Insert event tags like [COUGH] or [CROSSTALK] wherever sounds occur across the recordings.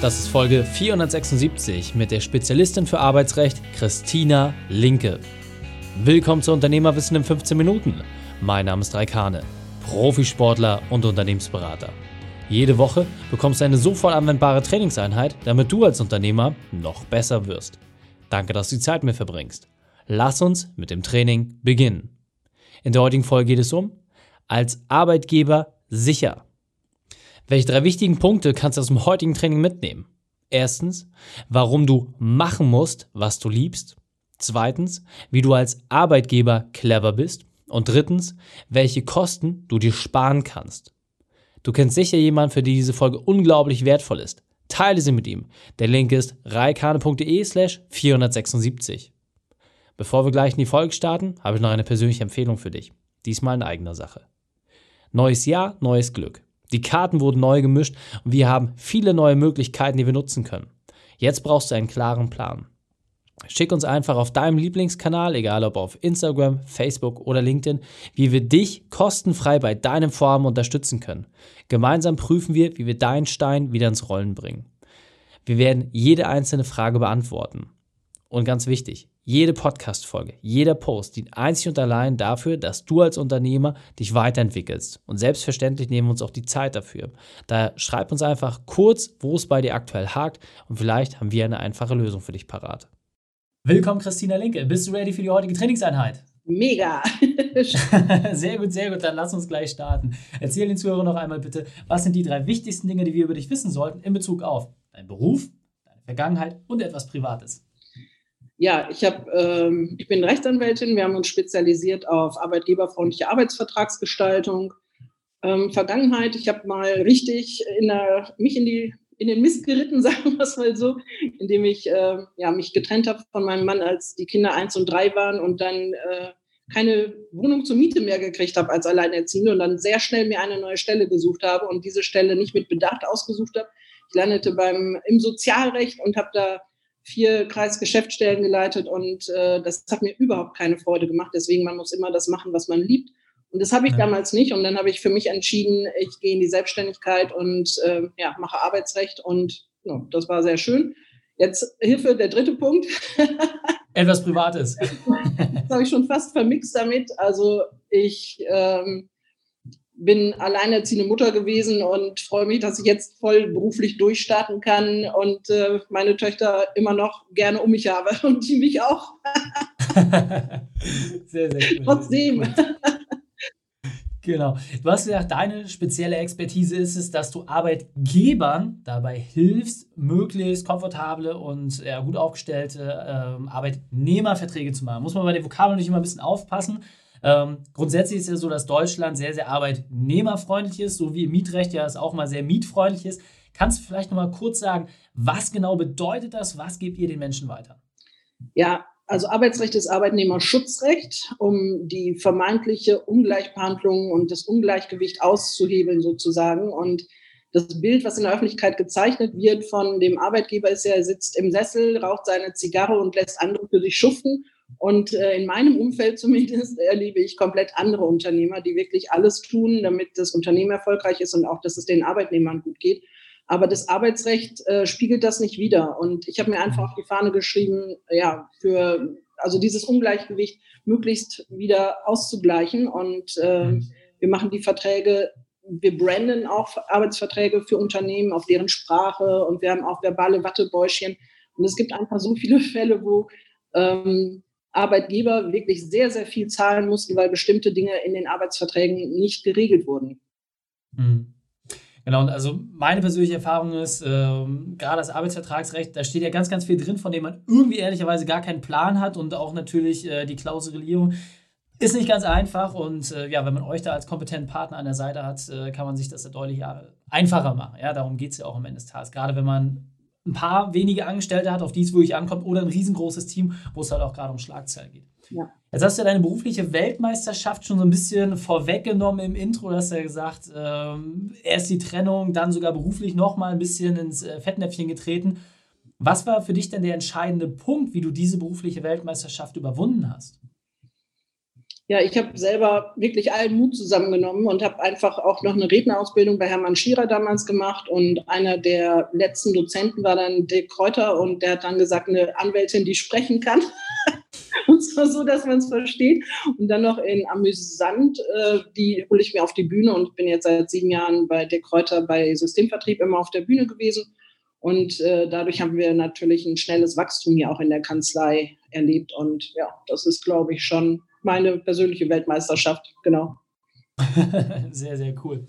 Das ist Folge 476 mit der Spezialistin für Arbeitsrecht Christina Linke. Willkommen zu Unternehmerwissen in 15 Minuten. Mein Name ist Raikane, Profisportler und Unternehmensberater. Jede Woche bekommst du eine sofort anwendbare Trainingseinheit, damit du als Unternehmer noch besser wirst. Danke, dass du die Zeit mit verbringst. Lass uns mit dem Training beginnen. In der heutigen Folge geht es um als Arbeitgeber sicher. Welche drei wichtigen Punkte kannst du aus dem heutigen Training mitnehmen? Erstens, warum du machen musst, was du liebst. Zweitens, wie du als Arbeitgeber clever bist. Und drittens, welche Kosten du dir sparen kannst. Du kennst sicher jemanden, für den diese Folge unglaublich wertvoll ist. Teile sie mit ihm. Der Link ist reikane.de slash 476. Bevor wir gleich in die Folge starten, habe ich noch eine persönliche Empfehlung für dich. Diesmal in eigener Sache. Neues Jahr, neues Glück. Die Karten wurden neu gemischt und wir haben viele neue Möglichkeiten, die wir nutzen können. Jetzt brauchst du einen klaren Plan. Schick uns einfach auf deinem Lieblingskanal, egal ob auf Instagram, Facebook oder LinkedIn, wie wir dich kostenfrei bei deinem Vorhaben unterstützen können. Gemeinsam prüfen wir, wie wir deinen Stein wieder ins Rollen bringen. Wir werden jede einzelne Frage beantworten. Und ganz wichtig, jede Podcast-Folge, jeder Post dient einzig und allein dafür, dass du als Unternehmer dich weiterentwickelst. Und selbstverständlich nehmen wir uns auch die Zeit dafür. Daher schreib uns einfach kurz, wo es bei dir aktuell hakt und vielleicht haben wir eine einfache Lösung für dich parat. Willkommen, Christina Linke. Bist du ready für die heutige Trainingseinheit? Mega. [LAUGHS] [LAUGHS] sehr gut, sehr gut. Dann lass uns gleich starten. Erzähl den Zuhörern noch einmal bitte, was sind die drei wichtigsten Dinge, die wir über dich wissen sollten in Bezug auf deinen Beruf, deine Vergangenheit und etwas Privates? Ja, ich, hab, ähm, ich bin Rechtsanwältin. Wir haben uns spezialisiert auf arbeitgeberfreundliche Arbeitsvertragsgestaltung. Ähm, Vergangenheit, ich habe mal richtig in der, mich in, die, in den Mist geritten, [LAUGHS] sagen wir es mal so, indem ich äh, ja, mich getrennt habe von meinem Mann, als die Kinder eins und drei waren und dann äh, keine Wohnung zur Miete mehr gekriegt habe als Alleinerziehende und dann sehr schnell mir eine neue Stelle gesucht habe und diese Stelle nicht mit Bedacht ausgesucht habe. Ich landete beim, im Sozialrecht und habe da vier Kreisgeschäftsstellen geleitet und äh, das hat mir überhaupt keine Freude gemacht. Deswegen, man muss immer das machen, was man liebt. Und das habe ich ja. damals nicht. Und dann habe ich für mich entschieden, ich gehe in die Selbstständigkeit und äh, ja, mache Arbeitsrecht. Und ja, das war sehr schön. Jetzt Hilfe, der dritte Punkt. [LAUGHS] Etwas Privates. das habe ich schon fast vermixt damit. Also ich ähm, bin alleinerziehende Mutter gewesen und freue mich, dass ich jetzt voll beruflich durchstarten kann und äh, meine Töchter immer noch gerne um mich habe [LAUGHS] und die mich auch. [LAUGHS] sehr, sehr cool. Trotzdem. Genau. Du hast gesagt, deine spezielle Expertise ist es, dass du Arbeitgebern dabei hilfst, möglichst komfortable und ja, gut aufgestellte ähm, Arbeitnehmerverträge zu machen. Muss man bei den Vokabeln nicht immer ein bisschen aufpassen. Ähm, grundsätzlich ist es ja so, dass Deutschland sehr, sehr arbeitnehmerfreundlich ist, so wie im Mietrecht ja es auch mal sehr mietfreundlich ist. Kannst du vielleicht nochmal kurz sagen, was genau bedeutet das? Was gebt ihr den Menschen weiter? Ja, also Arbeitsrecht ist Arbeitnehmerschutzrecht, um die vermeintliche Ungleichbehandlung und das Ungleichgewicht auszuhebeln sozusagen. Und das Bild, was in der Öffentlichkeit gezeichnet wird von dem Arbeitgeber, ist, er sitzt im Sessel, raucht seine Zigarre und lässt andere für sich schuften und äh, in meinem Umfeld zumindest erlebe ich komplett andere Unternehmer, die wirklich alles tun, damit das Unternehmen erfolgreich ist und auch, dass es den Arbeitnehmern gut geht. Aber das Arbeitsrecht äh, spiegelt das nicht wider. Und ich habe mir einfach auf die Fahne geschrieben, ja, für also dieses Ungleichgewicht möglichst wieder auszugleichen. Und äh, mhm. wir machen die Verträge, wir branden auch Arbeitsverträge für Unternehmen auf deren Sprache und wir haben auch verbale Wattebäuschen. Und es gibt einfach so viele [LAUGHS] Fälle, wo ähm, Arbeitgeber wirklich sehr, sehr viel zahlen mussten, weil bestimmte Dinge in den Arbeitsverträgen nicht geregelt wurden. Mhm. Genau, und also meine persönliche Erfahrung ist, äh, gerade das Arbeitsvertragsrecht, da steht ja ganz, ganz viel drin, von dem man irgendwie ehrlicherweise gar keinen Plan hat und auch natürlich äh, die Klausulierung ist nicht ganz einfach und äh, ja, wenn man euch da als kompetenten Partner an der Seite hat, äh, kann man sich das ja deutlich äh, einfacher machen. Ja, darum geht es ja auch am Ende des Tages. Gerade wenn man ein paar wenige Angestellte hat, auf die es wirklich ankommt, oder ein riesengroßes Team, wo es halt auch gerade um Schlagzeilen geht. Ja. Jetzt hast du ja deine berufliche Weltmeisterschaft schon so ein bisschen vorweggenommen im Intro. Du hast ja gesagt, ähm, erst die Trennung, dann sogar beruflich nochmal ein bisschen ins äh, Fettnäpfchen getreten. Was war für dich denn der entscheidende Punkt, wie du diese berufliche Weltmeisterschaft überwunden hast? Ja, ich habe selber wirklich allen Mut zusammengenommen und habe einfach auch noch eine Rednerausbildung bei Hermann Schierer damals gemacht. Und einer der letzten Dozenten war dann Dirk Kräuter und der hat dann gesagt, eine Anwältin, die sprechen kann. [LAUGHS] und zwar so, dass man es versteht. Und dann noch in Amüsant, äh, die hole ich mir auf die Bühne und bin jetzt seit sieben Jahren bei Dirk Kräuter bei Systemvertrieb immer auf der Bühne gewesen. Und äh, dadurch haben wir natürlich ein schnelles Wachstum hier auch in der Kanzlei erlebt. Und ja, das ist, glaube ich, schon meine persönliche Weltmeisterschaft, genau. [LAUGHS] sehr, sehr cool.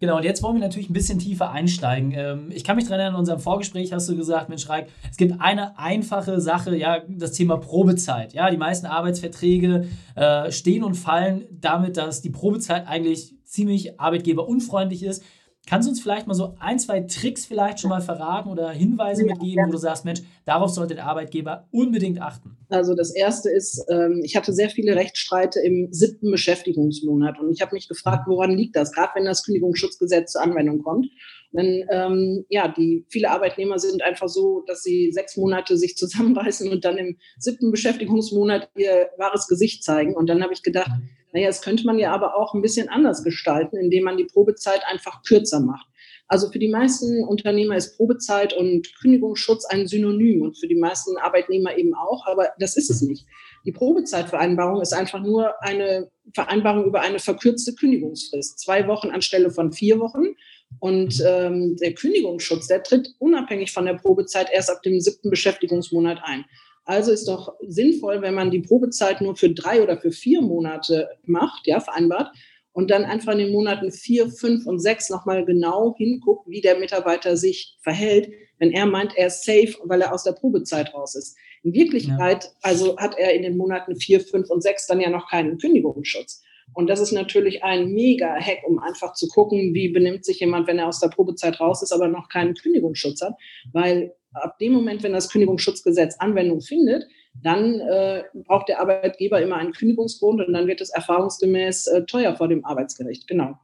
Genau, und jetzt wollen wir natürlich ein bisschen tiefer einsteigen. Ähm, ich kann mich daran erinnern, in unserem Vorgespräch hast du gesagt, Mensch, Reik, es gibt eine einfache Sache, ja, das Thema Probezeit. Ja, die meisten Arbeitsverträge äh, stehen und fallen damit, dass die Probezeit eigentlich ziemlich arbeitgeberunfreundlich ist. Kannst du uns vielleicht mal so ein, zwei Tricks vielleicht schon mal verraten oder Hinweise mitgeben, wo du sagst, Mensch, darauf sollte der Arbeitgeber unbedingt achten? Also das erste ist, ähm, ich hatte sehr viele Rechtsstreite im siebten Beschäftigungsmonat und ich habe mich gefragt, woran liegt das, gerade wenn das Kündigungsschutzgesetz zur Anwendung kommt. Denn ähm, ja, die viele Arbeitnehmer sind einfach so, dass sie sechs Monate sich [LAUGHS] zusammenreißen und dann im siebten Beschäftigungsmonat ihr wahres Gesicht zeigen. Und dann habe ich gedacht, naja, das könnte man ja aber auch ein bisschen anders gestalten, indem man die Probezeit einfach kürzer macht. Also für die meisten Unternehmer ist Probezeit und Kündigungsschutz ein Synonym und für die meisten Arbeitnehmer eben auch, aber das ist es nicht. Die Probezeitvereinbarung ist einfach nur eine Vereinbarung über eine verkürzte Kündigungsfrist. Zwei Wochen anstelle von vier Wochen. Und ähm, der Kündigungsschutz, der tritt unabhängig von der Probezeit erst ab dem siebten Beschäftigungsmonat ein. Also ist doch sinnvoll, wenn man die Probezeit nur für drei oder für vier Monate macht, ja, vereinbart, und dann einfach in den Monaten vier, fünf und sechs nochmal genau hinguckt, wie der Mitarbeiter sich verhält, wenn er meint, er ist safe, weil er aus der Probezeit raus ist. In Wirklichkeit, ja. also hat er in den Monaten vier, fünf und sechs dann ja noch keinen Kündigungsschutz. Und das ist natürlich ein mega Hack, um einfach zu gucken, wie benimmt sich jemand, wenn er aus der Probezeit raus ist, aber noch keinen Kündigungsschutz hat, weil ab dem Moment, wenn das Kündigungsschutzgesetz Anwendung findet, dann äh, braucht der Arbeitgeber immer einen Kündigungsgrund und dann wird es erfahrungsgemäß äh, teuer vor dem Arbeitsgericht. Genau.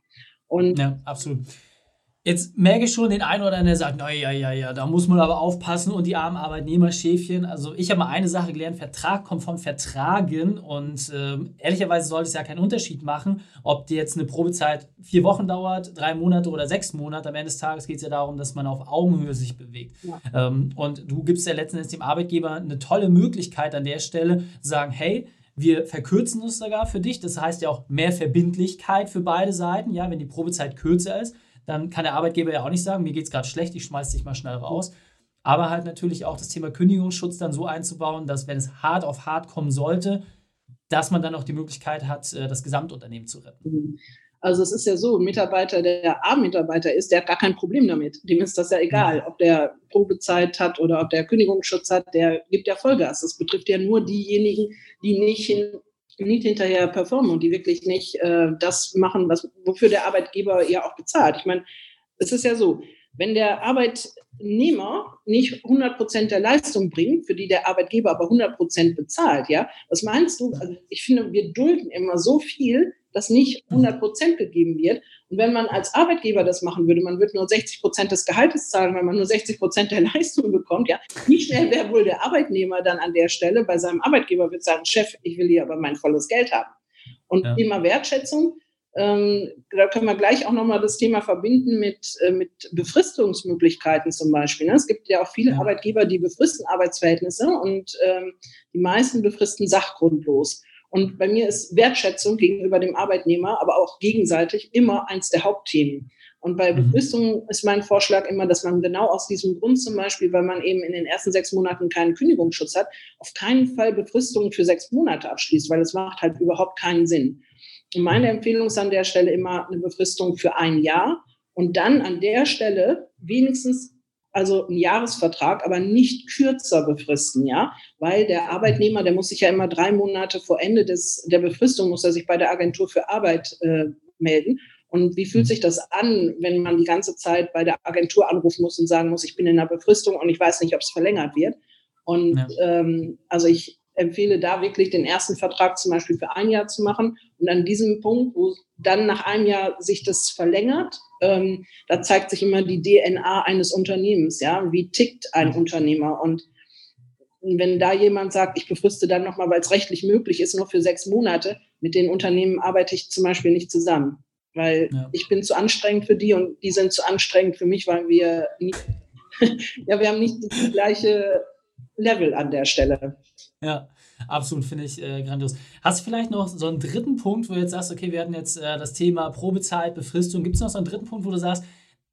Und ja, absolut. Jetzt merke ich schon den einen oder anderen, der sagt, naja, ja, ja, da muss man aber aufpassen und die armen Arbeitnehmerschäfchen. Also ich habe mal eine Sache gelernt, Vertrag kommt vom Vertragen und äh, ehrlicherweise sollte es ja keinen Unterschied machen, ob die jetzt eine Probezeit vier Wochen dauert, drei Monate oder sechs Monate. Am Ende des Tages geht es ja darum, dass man auf Augenhöhe sich bewegt. Ja. Ähm, und du gibst ja letztendlich dem Arbeitgeber eine tolle Möglichkeit an der Stelle, zu sagen, hey, wir verkürzen es sogar für dich. Das heißt ja auch mehr Verbindlichkeit für beide Seiten, ja, wenn die Probezeit kürzer ist dann kann der Arbeitgeber ja auch nicht sagen, mir geht es gerade schlecht, ich schmeiß dich mal schnell raus. Aber halt natürlich auch das Thema Kündigungsschutz dann so einzubauen, dass wenn es hart auf hart kommen sollte, dass man dann auch die Möglichkeit hat, äh, das Gesamtunternehmen zu retten. Mhm. Also es ist ja so, ein Mitarbeiter, der A-Mitarbeiter ist, der hat gar kein Problem damit. Dem ist das ja egal, ob der Probezeit hat oder ob der Kündigungsschutz hat, der gibt ja Vollgas. Das betrifft ja nur diejenigen, die nicht hin, nicht hinterher performen und die wirklich nicht äh, das machen, was, wofür der Arbeitgeber ja auch bezahlt. Ich meine, es ist ja so, wenn der Arbeitnehmer nicht 100 Prozent der Leistung bringt, für die der Arbeitgeber aber 100 Prozent bezahlt, ja, was meinst du? Also ich finde, wir dulden immer so viel, dass nicht 100 Prozent gegeben wird. Und wenn man als Arbeitgeber das machen würde, man würde nur 60 Prozent des Gehaltes zahlen, weil man nur 60 Prozent der [LAUGHS] Leistung bekommt, ja, wie schnell wäre wohl der Arbeitnehmer dann an der Stelle bei seinem Arbeitgeber wird sagen, Chef, ich will hier aber mein volles Geld haben. Und ja. Thema Wertschätzung, ähm, da können wir gleich auch nochmal das Thema verbinden mit, äh, mit Befristungsmöglichkeiten zum Beispiel. Ne? Es gibt ja auch viele ja. Arbeitgeber, die befristen Arbeitsverhältnisse und ähm, die meisten befristen sachgrundlos. Und bei mir ist Wertschätzung gegenüber dem Arbeitnehmer, aber auch gegenseitig immer eins der Hauptthemen. Und bei mhm. Befristung ist mein Vorschlag immer, dass man genau aus diesem Grund zum Beispiel, weil man eben in den ersten sechs Monaten keinen Kündigungsschutz hat, auf keinen Fall Befristungen für sechs Monate abschließt, weil es macht halt überhaupt keinen Sinn. Und meine mhm. Empfehlung ist an der Stelle immer eine Befristung für ein Jahr und dann an der Stelle wenigstens also einen Jahresvertrag, aber nicht kürzer befristen, ja, weil der Arbeitnehmer, der muss sich ja immer drei Monate vor Ende des, der Befristung, muss er sich bei der Agentur für Arbeit äh, melden. Und wie fühlt sich das an, wenn man die ganze Zeit bei der Agentur anrufen muss und sagen muss, ich bin in der Befristung und ich weiß nicht, ob es verlängert wird? Und ja. ähm, also ich empfehle da wirklich den ersten Vertrag zum Beispiel für ein Jahr zu machen. Und an diesem Punkt, wo dann nach einem Jahr sich das verlängert, ähm, da zeigt sich immer die DNA eines Unternehmens, ja, wie tickt ein Unternehmer. Und wenn da jemand sagt, ich befriste dann nochmal, weil es rechtlich möglich ist, nur für sechs Monate, mit den Unternehmen arbeite ich zum Beispiel nicht zusammen. Weil ja. ich bin zu anstrengend für die und die sind zu anstrengend für mich, weil wir nicht, [LAUGHS] ja, wir haben nicht das gleiche Level an der Stelle. Ja, absolut, finde ich äh, grandios. Hast du vielleicht noch so einen dritten Punkt, wo du jetzt sagst, okay, wir hatten jetzt äh, das Thema Probezeit, Befristung. Gibt es noch so einen dritten Punkt, wo du sagst,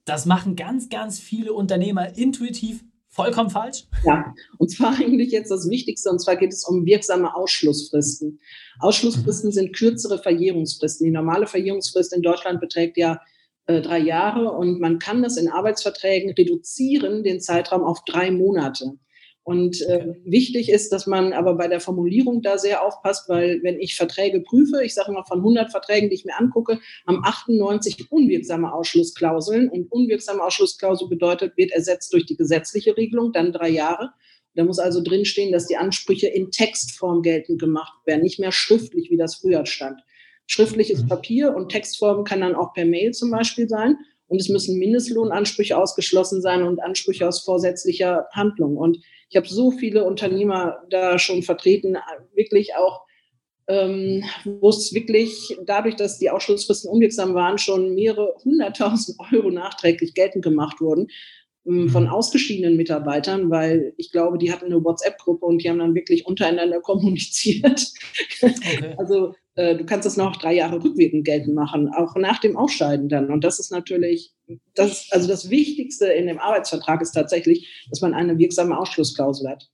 das machen ganz, ganz viele Unternehmer intuitiv vollkommen falsch? Ja, und zwar [LAUGHS] eigentlich jetzt das Wichtigste, und zwar geht es um wirksame Ausschlussfristen. Ausschlussfristen mhm. sind kürzere Verjährungsfristen. Die normale Verjährungsfrist in Deutschland beträgt ja äh, drei Jahre und man kann das in Arbeitsverträgen reduzieren, den Zeitraum auf drei Monate. Und äh, wichtig ist, dass man aber bei der Formulierung da sehr aufpasst, weil wenn ich Verträge prüfe, ich sage mal von 100 Verträgen, die ich mir angucke, haben 98 unwirksame Ausschlussklauseln. Und unwirksame Ausschlussklausel bedeutet, wird ersetzt durch die gesetzliche Regelung, dann drei Jahre. Da muss also drinstehen, dass die Ansprüche in Textform geltend gemacht werden, nicht mehr schriftlich, wie das früher stand. Schriftliches mhm. Papier und Textform kann dann auch per Mail zum Beispiel sein. Und es müssen Mindestlohnansprüche ausgeschlossen sein und Ansprüche aus vorsätzlicher Handlung. Und ich habe so viele Unternehmer da schon vertreten, wirklich auch, ähm, wo es wirklich dadurch, dass die Ausschlussfristen unwirksam waren, schon mehrere [LAUGHS] hunderttausend Euro nachträglich geltend gemacht wurden ähm, von mhm. ausgeschiedenen Mitarbeitern, weil ich glaube, die hatten eine WhatsApp-Gruppe und die haben dann wirklich untereinander [LAUGHS] kommuniziert. Okay. Also du kannst das noch drei Jahre rückwirkend geltend machen, auch nach dem Ausscheiden dann. Und das ist natürlich, das, also das Wichtigste in dem Arbeitsvertrag ist tatsächlich, dass man eine wirksame Ausschlussklausel hat.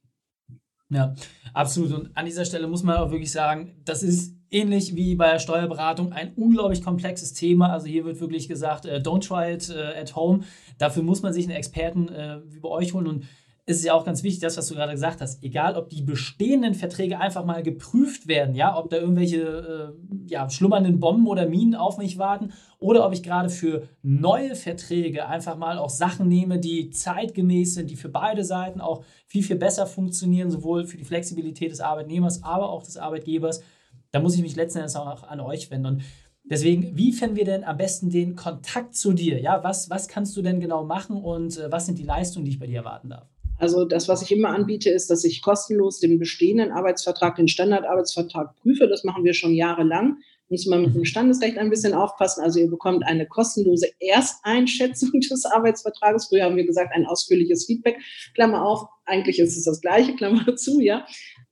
Ja, absolut. Und an dieser Stelle muss man auch wirklich sagen, das ist ähnlich wie bei der Steuerberatung ein unglaublich komplexes Thema. Also hier wird wirklich gesagt, äh, don't try it äh, at home. Dafür muss man sich einen Experten äh, wie bei euch holen und ist es ja auch ganz wichtig, das, was du gerade gesagt hast, egal ob die bestehenden Verträge einfach mal geprüft werden, ja, ob da irgendwelche äh, ja, schlummernden Bomben oder Minen auf mich warten oder ob ich gerade für neue Verträge einfach mal auch Sachen nehme, die zeitgemäß sind, die für beide Seiten auch viel, viel besser funktionieren, sowohl für die Flexibilität des Arbeitnehmers, aber auch des Arbeitgebers. Da muss ich mich letzten Endes auch an euch wenden. Und Deswegen, wie finden wir denn am besten den Kontakt zu dir? Ja, was, was kannst du denn genau machen und äh, was sind die Leistungen, die ich bei dir erwarten darf? Also das, was ich immer anbiete, ist, dass ich kostenlos den bestehenden Arbeitsvertrag, den Standardarbeitsvertrag prüfe. Das machen wir schon jahrelang. Muss man mit dem Standesrecht ein bisschen aufpassen. Also ihr bekommt eine kostenlose Ersteinschätzung des Arbeitsvertrages. Früher haben wir gesagt, ein ausführliches Feedback. Klammer auf, eigentlich ist es das gleiche, Klammer [LAUGHS] zu, ja.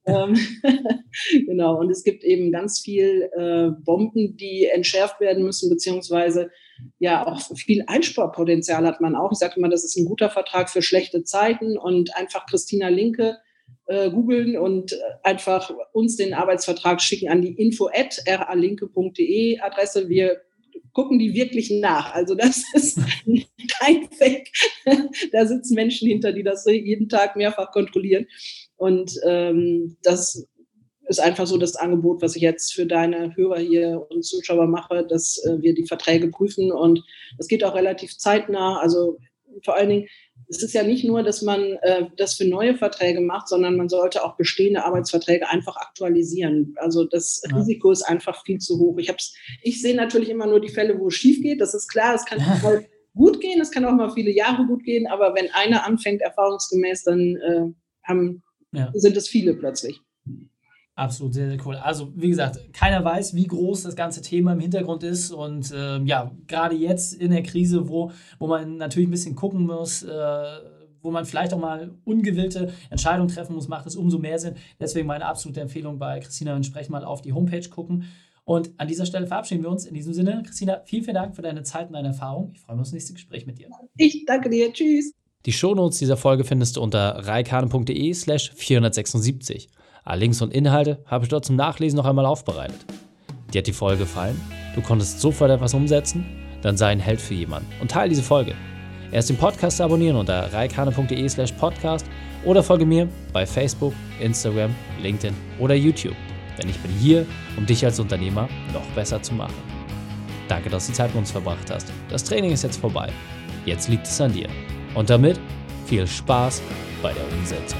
Ähm, [LAUGHS] genau, und es gibt eben ganz viel äh, Bomben, die entschärft werden müssen, beziehungsweise ja auch viel Einsparpotenzial hat man auch. Ich sage immer, das ist ein guter Vertrag für schlechte Zeiten und einfach Christina Linke äh, googeln und einfach uns den Arbeitsvertrag schicken an die info@ralinke.de Adresse. Wir gucken die wirklich nach. Also das [LAUGHS] ist kein Fake. da sitzen Menschen hinter, die das jeden Tag mehrfach kontrollieren. Und ähm, das ist einfach so das Angebot, was ich jetzt für deine Hörer hier und Zuschauer mache, dass äh, wir die Verträge prüfen. Und das geht auch relativ zeitnah. Also vor allen Dingen, es ist ja nicht nur, dass man äh, das für neue Verträge macht, sondern man sollte auch bestehende Arbeitsverträge einfach aktualisieren. Also das ja. Risiko ist einfach viel zu hoch. Ich, hab's, ich sehe natürlich immer nur die Fälle, wo es schief geht. Das ist klar, es kann mal gut gehen, es kann auch mal viele Jahre gut gehen, aber wenn einer anfängt, erfahrungsgemäß, dann äh, haben, ja. sind es viele plötzlich. Absolut, sehr, sehr cool. Also, wie gesagt, keiner weiß, wie groß das ganze Thema im Hintergrund ist. Und äh, ja, gerade jetzt in der Krise, wo, wo man natürlich ein bisschen gucken muss, äh, wo man vielleicht auch mal ungewillte Entscheidungen treffen muss, macht es umso mehr Sinn. Deswegen meine absolute Empfehlung bei Christina, entsprechend mal auf die Homepage gucken. Und an dieser Stelle verabschieden wir uns. In diesem Sinne, Christina, vielen, vielen Dank für deine Zeit und deine Erfahrung. Ich freue mich auf das nächste Gespräch mit dir. Ich danke dir. Tschüss. Die Shownotes dieser Folge findest du unter reikane.de slash 476. Alle Links und Inhalte habe ich dort zum Nachlesen noch einmal aufbereitet. Dir hat die Folge gefallen? Du konntest sofort etwas umsetzen? Dann sei ein Held für jemanden und teile diese Folge. Erst den Podcast abonnieren unter reikane.de slash podcast oder folge mir bei Facebook, Instagram, LinkedIn oder YouTube. Denn ich bin hier, um dich als Unternehmer noch besser zu machen. Danke, dass du Zeit mit uns verbracht hast. Das Training ist jetzt vorbei. Jetzt liegt es an dir. Und damit viel Spaß bei der Umsetzung.